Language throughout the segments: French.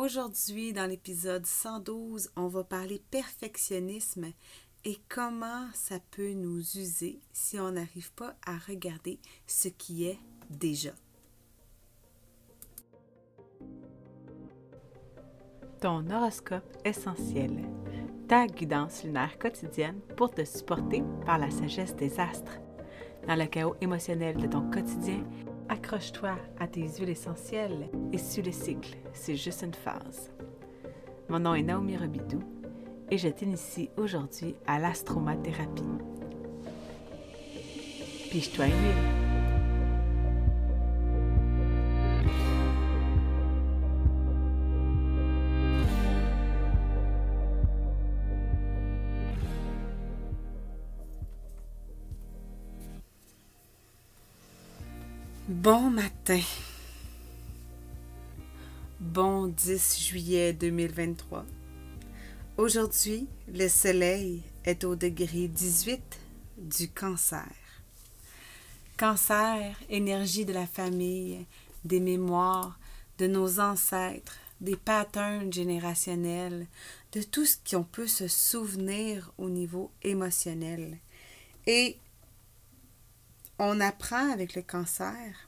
Aujourd'hui, dans l'épisode 112, on va parler perfectionnisme et comment ça peut nous user si on n'arrive pas à regarder ce qui est déjà. Ton horoscope essentiel, ta guidance lunaire quotidienne pour te supporter par la sagesse des astres. Dans le chaos émotionnel de ton quotidien, accroche-toi à tes huiles essentielles et suis le cycle, c'est juste une phase. Mon nom est Naomi Robidou et je t'initie aujourd'hui à l'astromathérapie. Piche-toi une huile. Bon matin. Bon 10 juillet 2023. Aujourd'hui, le soleil est au degré 18 du cancer. Cancer, énergie de la famille, des mémoires, de nos ancêtres, des patterns générationnels, de tout ce qu'on peut se souvenir au niveau émotionnel. Et on apprend avec le cancer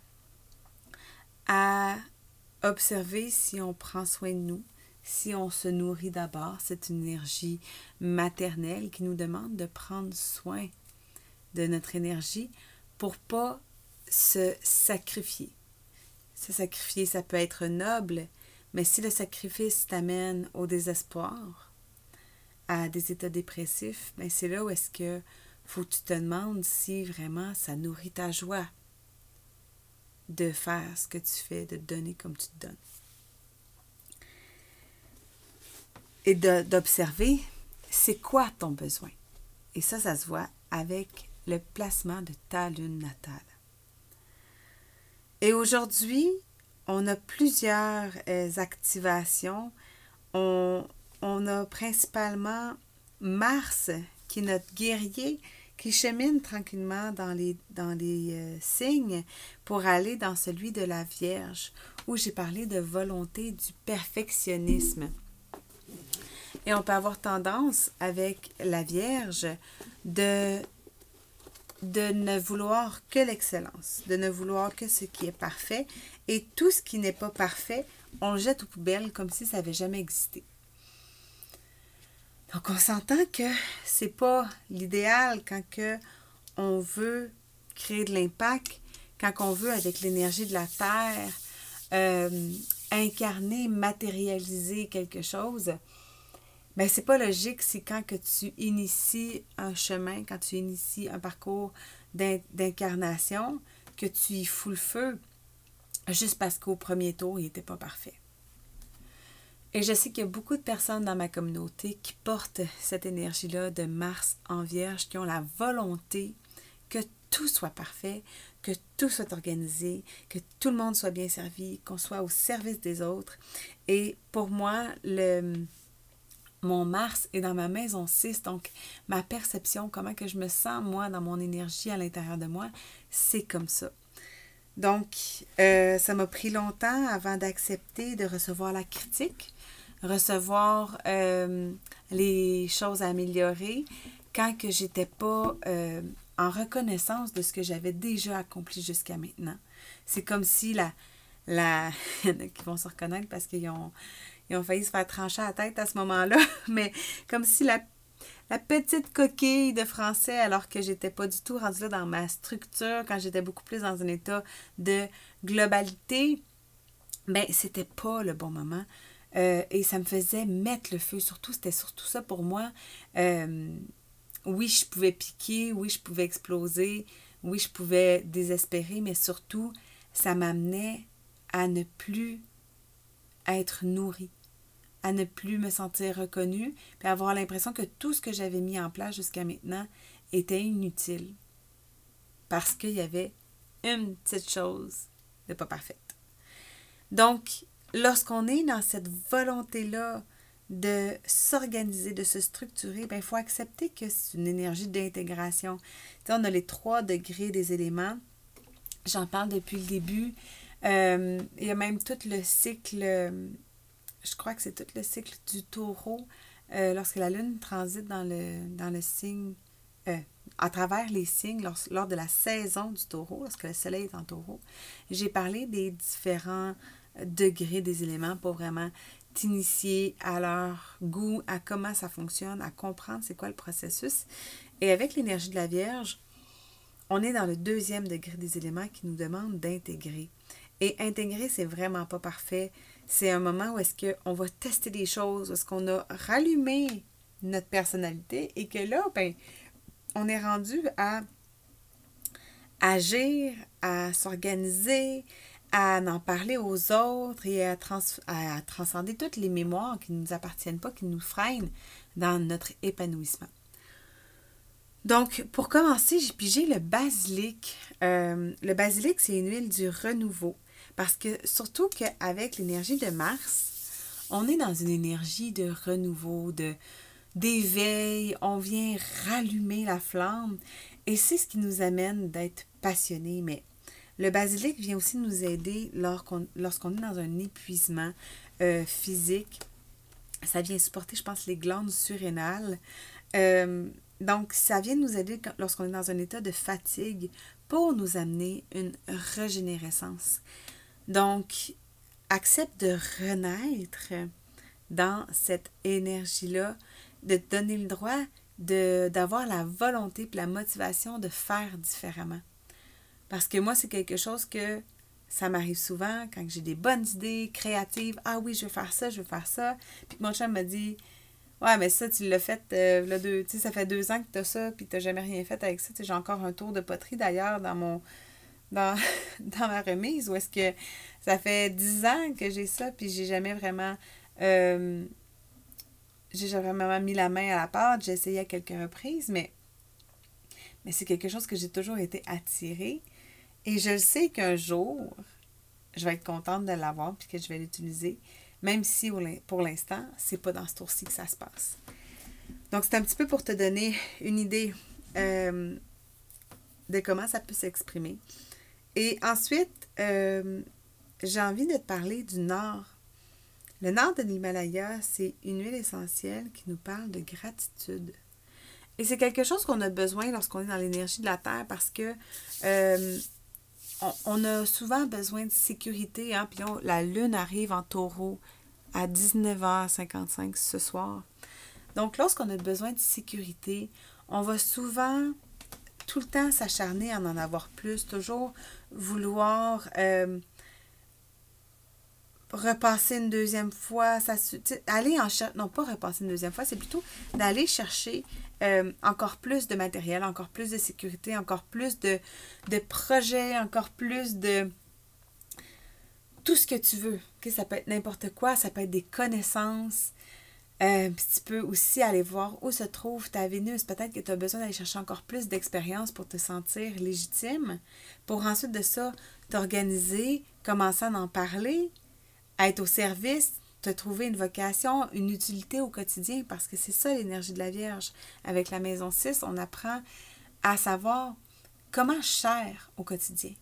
à observer si on prend soin de nous, si on se nourrit d'abord. C'est une énergie maternelle qui nous demande de prendre soin de notre énergie pour pas se sacrifier. Se sacrifier, ça peut être noble, mais si le sacrifice t'amène au désespoir, à des états dépressifs, ben c'est là où est-ce que faut que tu te demandes si vraiment ça nourrit ta joie de faire ce que tu fais, de donner comme tu te donnes. Et d'observer, c'est quoi ton besoin? Et ça, ça se voit avec le placement de ta lune natale. Et aujourd'hui, on a plusieurs euh, activations. On, on a principalement Mars, qui est notre guerrier, qui chemine tranquillement dans les, les euh, signes pour aller dans celui de la Vierge, où j'ai parlé de volonté du perfectionnisme. Et on peut avoir tendance avec la Vierge de, de ne vouloir que l'excellence, de ne vouloir que ce qui est parfait, et tout ce qui n'est pas parfait, on jette aux poubelles comme si ça n'avait jamais existé. Donc, on s'entend que c'est pas l'idéal quand on veut créer de l'impact, quand on veut, avec l'énergie de la Terre, euh, incarner, matérialiser quelque chose. Mais c'est pas logique, c'est quand tu inities un chemin, quand tu inities un parcours d'incarnation, que tu y fous le feu juste parce qu'au premier tour, il n'était pas parfait. Et je sais qu'il y a beaucoup de personnes dans ma communauté qui portent cette énergie-là de Mars en Vierge, qui ont la volonté que tout soit parfait, que tout soit organisé, que tout le monde soit bien servi, qu'on soit au service des autres. Et pour moi, mon Mars est dans ma maison 6, donc ma perception, comment que je me sens, moi, dans mon énergie à l'intérieur de moi, c'est comme ça. Donc, euh, ça m'a pris longtemps avant d'accepter de recevoir la critique, recevoir euh, les choses à améliorer quand que j'étais pas euh, en reconnaissance de ce que j'avais déjà accompli jusqu'à maintenant. C'est comme si la, la qui vont se reconnaître parce qu'ils ont, ils ont failli se faire trancher la tête à ce moment-là, mais comme si la, la petite coquille de français, alors que j'étais pas du tout rendue là dans ma structure, quand j'étais beaucoup plus dans un état de globalité, ben c'était pas le bon moment. Euh, et ça me faisait mettre le feu. Surtout, c'était surtout ça pour moi. Euh, oui, je pouvais piquer, oui, je pouvais exploser, oui, je pouvais désespérer, mais surtout, ça m'amenait à ne plus être nourrie, à ne plus me sentir reconnue, puis avoir l'impression que tout ce que j'avais mis en place jusqu'à maintenant était inutile. Parce qu'il y avait une petite chose de pas parfaite. Donc, lorsqu'on est dans cette volonté-là de s'organiser, de se structurer, ben, il faut accepter que c'est une énergie d'intégration. On a les trois degrés des éléments. J'en parle depuis le début. Euh, il y a même tout le cycle je crois que c'est tout le cycle du taureau, euh, lorsque la lune transite dans le, dans le signe, euh, à travers les signes, lors, lors, de la saison du taureau, lorsque le soleil est en taureau, j'ai parlé des différents degrés des éléments pour vraiment t'initier à leur goût, à comment ça fonctionne, à comprendre c'est quoi le processus. Et avec l'énergie de la Vierge, on est dans le deuxième degré des éléments qui nous demande d'intégrer. Et intégrer, c'est vraiment pas parfait. C'est un moment où est-ce qu'on va tester des choses, où est-ce qu'on a rallumé notre personnalité et que là, ben, on est rendu à agir, à s'organiser, à en parler aux autres et à, transcender toutes les mémoires qui ne nous appartiennent pas, qui nous freinent dans notre épanouissement. Donc, pour commencer, j'ai pigé le basilic. Euh, le basilic, c'est une huile du renouveau. Parce que surtout qu'avec l'énergie de Mars, on est dans une énergie de renouveau, de d'éveil, on vient rallumer la flamme et c'est ce qui nous amène d'être passionnés. Mais le basilic vient aussi nous aider lorsqu'on est dans un épuisement euh, physique. Ça vient supporter, je pense, les glandes surrénales. Euh, donc, ça vient nous aider lorsqu'on est dans un état de fatigue pour nous amener une régénérescence. Donc, accepte de renaître dans cette énergie-là, de te donner le droit d'avoir la volonté et la motivation de faire différemment. Parce que moi, c'est quelque chose que ça m'arrive souvent quand j'ai des bonnes idées créatives. Ah oui, je vais faire ça, je vais faire ça. Puis mon chum me dit Ouais, mais ça, tu l'as fait, euh, deux, tu sais, ça fait deux ans que tu as ça, puis tu n'as jamais rien fait avec ça. j'ai encore un tour de poterie d'ailleurs dans mon. Dans, dans ma remise, où est-ce que ça fait dix ans que j'ai ça, puis j'ai jamais vraiment. Euh, j'ai jamais vraiment mis la main à la pâte. J'ai essayé à quelques reprises, mais, mais c'est quelque chose que j'ai toujours été attirée. Et je sais qu'un jour, je vais être contente de l'avoir, puis que je vais l'utiliser même si pour l'instant, c'est pas dans ce tour-ci que ça se passe. Donc, c'est un petit peu pour te donner une idée euh, de comment ça peut s'exprimer. Et ensuite, euh, j'ai envie de te parler du nord. Le nord de l'Himalaya, c'est une huile essentielle qui nous parle de gratitude. Et c'est quelque chose qu'on a besoin lorsqu'on est dans l'énergie de la Terre parce que euh, on, a souvent besoin de sécurité. Hein? Puis la lune arrive en taureau à 19h55 ce soir. Donc, lorsqu'on a besoin de sécurité, on va souvent tout le temps s'acharner à en avoir plus, toujours vouloir euh, repasser une deuxième fois, ça, aller en chercher, non pas repasser une deuxième fois, c'est plutôt d'aller chercher euh, encore plus de matériel, encore plus de sécurité, encore plus de, de projets, encore plus de tout ce que tu veux. ça peut être n'importe quoi, ça peut être des connaissances. Euh, tu peux aussi aller voir où se trouve ta Vénus. Peut-être que tu as besoin d'aller chercher encore plus d'expérience pour te sentir légitime, pour ensuite de ça t'organiser, commencer à en parler, être au service, te trouver une vocation, une utilité au quotidien, parce que c'est ça l'énergie de la Vierge. Avec la maison 6, on apprend à savoir comment je au quotidien.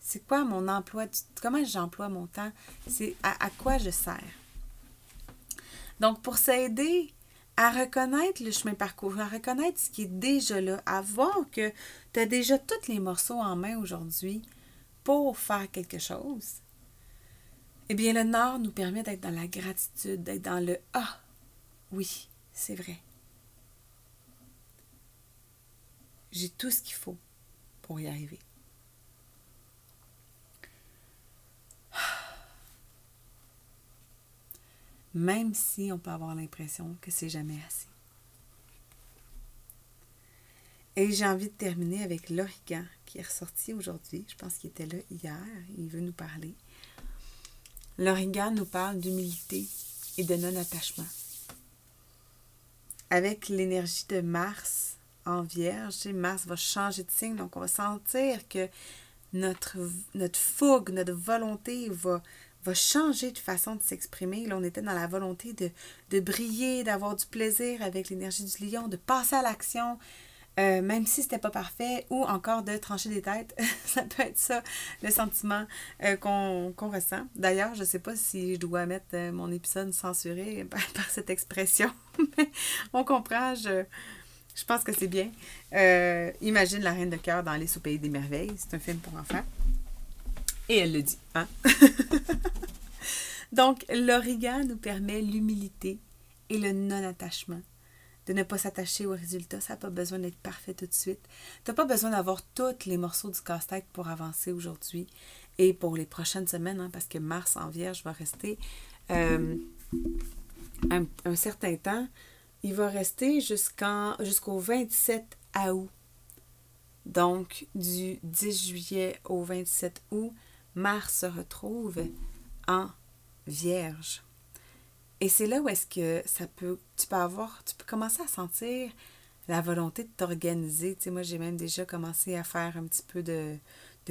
C'est quoi mon emploi, comment j'emploie mon temps, c'est à, à quoi je sers? Donc, pour s'aider à reconnaître le chemin parcouru, à reconnaître ce qui est déjà là, à voir que tu as déjà tous les morceaux en main aujourd'hui pour faire quelque chose, eh bien, le Nord nous permet d'être dans la gratitude, d'être dans le Ah, oui, c'est vrai. J'ai tout ce qu'il faut pour y arriver. Même si on peut avoir l'impression que c'est jamais assez. Et j'ai envie de terminer avec l'origan qui est ressorti aujourd'hui. Je pense qu'il était là hier. Il veut nous parler. L'origan nous parle d'humilité et de non-attachement. Avec l'énergie de Mars en Vierge, Mars va changer de signe, donc on va sentir que notre, fougue, notre volonté va, va changer de façon de s'exprimer. Là, on était dans la volonté de, de briller, d'avoir du plaisir avec l'énergie du lion, de passer à l'action, euh, même si c'était pas parfait, ou encore de trancher des têtes. ça peut être ça, le sentiment euh, qu'on ressent. D'ailleurs, je sais pas si je dois mettre euh, mon épisode censuré par, cette expression, mais on comprend, je, je pense que c'est bien. imagine la reine de cœur dans Les sous pays des merveilles. C'est un film pour enfants. Et elle le dit, hein? Donc, l'origan nous permet l'humilité et le non-attachement de ne pas s'attacher au résultat. Ça n'a pas besoin d'être parfait tout de suite. Tu n'as pas besoin d'avoir tous les morceaux du casse-tête pour avancer aujourd'hui et pour les prochaines semaines, hein, parce que Mars en Vierge va rester euh, un, certain temps. Il va rester jusqu'en, jusqu'au 27 août. Donc, du 10 juillet au 27 août, Mars se retrouve en Vierge. Et c'est là où est-ce que ça peut, tu peux avoir, tu peux commencer à sentir la volonté de t'organiser. Tu sais, moi, j'ai même déjà commencé à faire un petit peu de,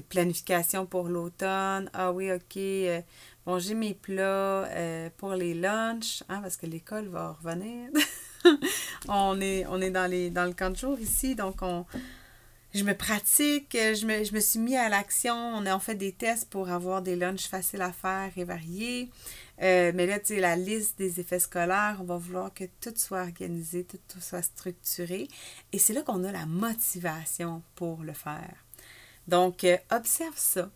planification pour l'automne. Ah oui, OK. Euh, bon, j'ai mes plats euh, pour les lunchs, hein, parce que l'école va revenir. on est, on est dans, les, dans le camp de jour ici, donc on, je me pratique, je me, je me suis mis à l'action. On a fait des tests pour avoir des lunchs faciles à faire et variés. Euh, mais là, tu sais, la liste des effets scolaires, on va vouloir que tout soit organisé, tout, soit structuré. Et c'est là qu'on a la motivation pour le faire. Donc, euh, observe ça.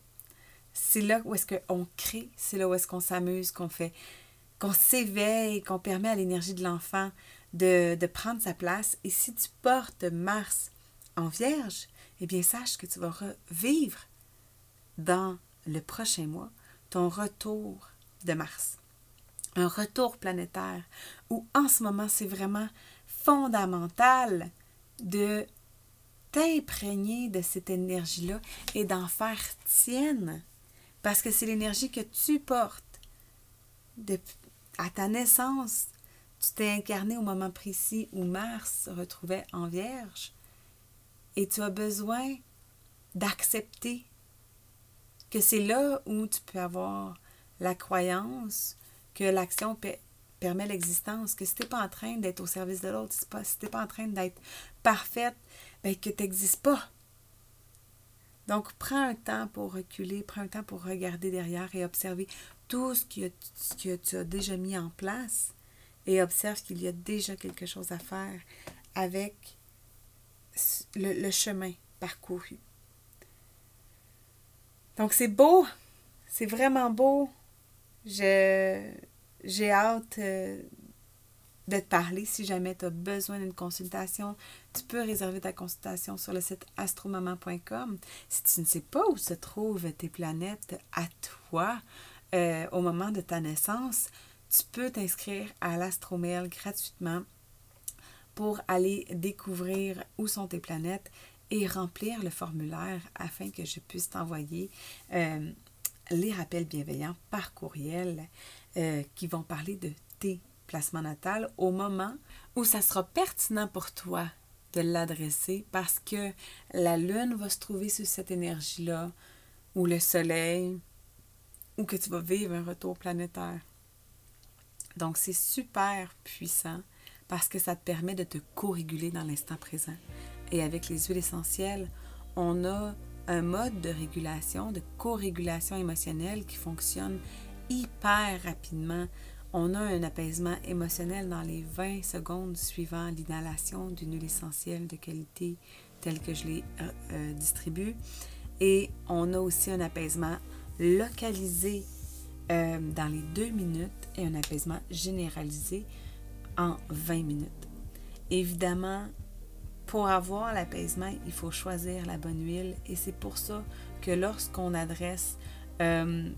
C'est là où est-ce qu'on crée, c'est là où est-ce qu'on s'amuse, qu'on fait, qu'on s'éveille, qu'on permet à l'énergie de l'enfant de, prendre sa place. Et si tu portes Mars en vierge, eh bien, sache que tu vas vivre dans le prochain mois ton retour de Mars. Un retour planétaire où en ce moment, c'est vraiment fondamental de t'imprégner de cette énergie-là et d'en faire tienne. Parce que c'est l'énergie que tu portes. De, à ta naissance, tu t'es incarné au moment précis où Mars se retrouvait en Vierge. Et tu as besoin d'accepter que c'est là où tu peux avoir la croyance que l'action permet l'existence, que si tu n'es pas en train d'être au service de l'autre, si tu n'es pas en train d'être parfaite, ben, que tu n'existes pas. Donc, prends un temps pour reculer, prends un temps pour regarder derrière et observer tout ce que, ce tu as déjà mis en place et observe qu'il y a déjà quelque chose à faire avec le chemin parcouru. Donc, c'est beau, c'est vraiment beau j'ai hâte euh, de te parler. Si jamais tu as besoin d'une consultation, tu peux réserver ta consultation sur le site astromaman.com. Si tu ne sais pas où se trouvent tes planètes à toi euh, au moment de ta naissance, tu peux t'inscrire à l'Astromel gratuitement pour aller découvrir où sont tes planètes et remplir le formulaire afin que je puisse t'envoyer euh, les rappels bienveillants par courriel euh, qui vont parler de tes placements natals au moment où ça sera pertinent pour toi de l'adresser parce que la lune va se trouver sur cette énergie-là ou le soleil ou que tu vas vivre un retour planétaire. Donc c'est super puissant parce que ça te permet de te co-réguler dans l'instant présent. Et avec les huiles essentielles, on a un mode de régulation, de co-régulation émotionnelle qui fonctionne hyper rapidement. On a un apaisement émotionnel dans les 20 secondes suivant l'inhalation d'une huile essentielle de qualité telle que je l'ai euh, euh, distribue. Et on a aussi un apaisement localisé euh, dans les deux minutes et un apaisement généralisé en 20 minutes. Évidemment, pour avoir l'apaisement, il faut choisir la bonne huile et c'est pour ça que lorsqu'on adresse euh,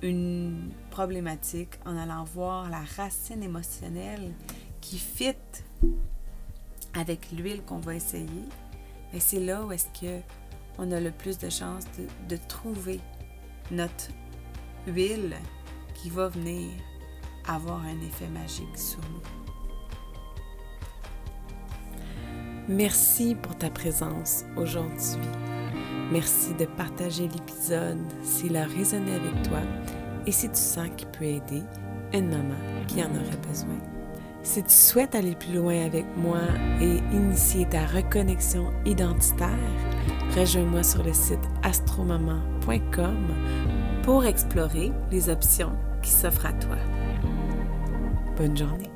une problématique en allant voir la racine émotionnelle qui fit avec l'huile qu'on va essayer, ben, c'est là où est-ce que on a le plus de chances de, de trouver notre huile qui va venir avoir un effet magique sur nous. Merci pour ta présence aujourd'hui. Merci de partager l'épisode s'il a résonné avec toi et si tu sens qu'il peut aider une maman qui en aurait besoin. Si tu souhaites aller plus loin avec moi et initier ta reconnexion identitaire, rejoins-moi sur le site astromaman.com pour explorer les options qui s'offrent à toi. Bonne journée.